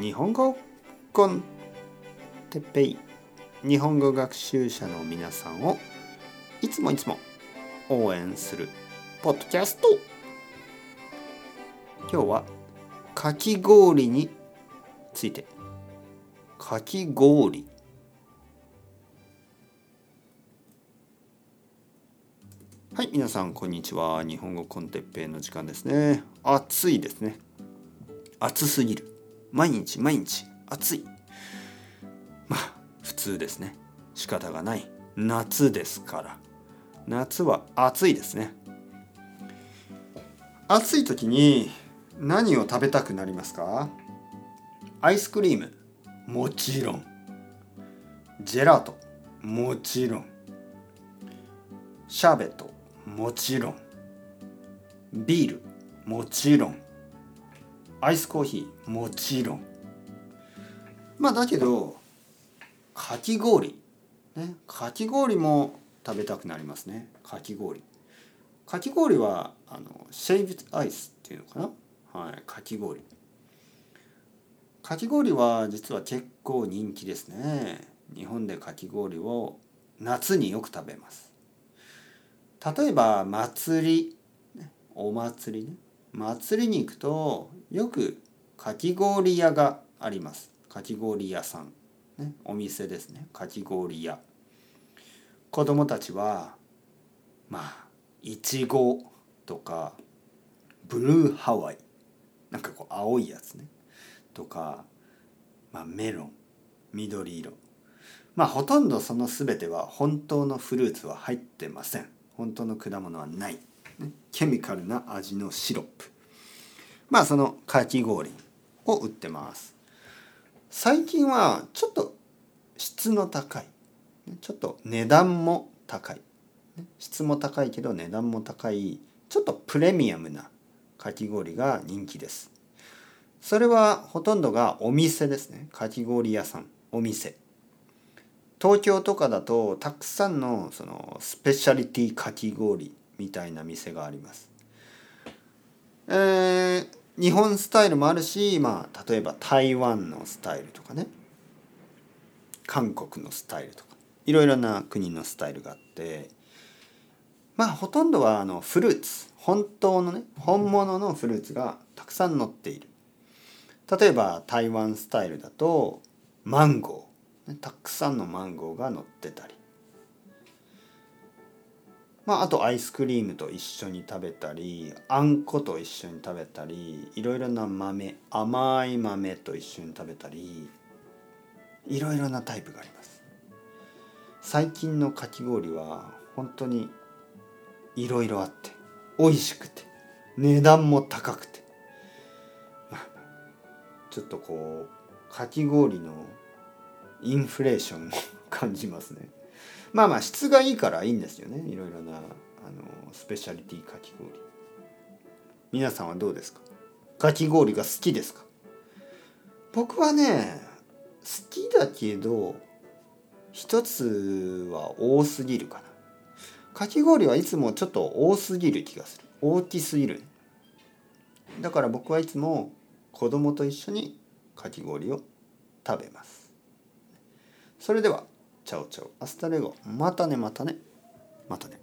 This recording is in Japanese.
日本語コンテッペイ日本語学習者の皆さんをいつもいつも応援するポッドキャスト。今日はかき氷について。かき氷。はい皆さんこんにちは。日本語コンテッペイの時間ですね。暑いですね。暑すぎる。毎日毎日暑い。まあ普通ですね。仕方がない。夏ですから。夏は暑いですね。暑い時に何を食べたくなりますか？アイスクリーム。もちろん。ジェラート。もちろん。シャーベット。もちろん。ビール。もちろん。アイスコーヒーもちろん。まあだけどかき氷。ね。かき氷も食べたくなりますね。かき氷。かき氷はあのシェイブアイスっていうのかな。はい。かき氷。かき氷は実は結構人気ですね。日本でかき氷を夏によく食べます。例えば祭り。お祭りね。祭りに行くとよくかき氷屋があります。かき氷屋さん、ね、お店ですね。かき氷屋。子供たちはまあいちごとかブルーハワイ。なんかこう青いやつね。とか、まあ、メロン。緑色。まあほとんどその全ては本当のフルーツは入ってません。本当の果物はない、ね、ケミカルな味のシロップ。まあそのかき氷を売ってます。最近はちょっと質の高い。ちょっと値段も高い。質も高いけど値段も高いちょっとプレミアムなかき氷が人気です。それはほとんどがお店ですね。かき氷屋さんお店。東京とかだとたくさんのそのスペシャリティかき氷みたいな店があります。えー、日本スタイルもあるし、まあ、例えば台湾のスタイルとかね。韓国のスタイルとか。いろいろな国のスタイルがあって。まあほとんどはあのフルーツ。本当のね本物のフルーツがたくさん乗っている。例えば台湾スタイルだとマンゴー。たくさんのマンゴーが乗ってたり。まああとアイスクリームと一緒に食べたりあんこと一緒に食べたりいろいろな豆甘い豆と一緒に食べたりいろいろなタイプがあります。最近のかき氷は本当にいろいろあって美味しくて値段も高くて。ちょっとこうかき氷のインフレーションを 感じますね。まあまあ質がいいからいいんですよね。いろいろなあのスペシャリティかき氷。皆さんはどうですか？かき氷が好きですか？僕はね好きだけど一つは多すぎるかな。かき氷はいつもちょっと多すぎる気がする。大きすぎる。だから僕はいつも子供と一緒にかき氷を食べます。それでは ciao ciao hasta luego。またねまたね。またね。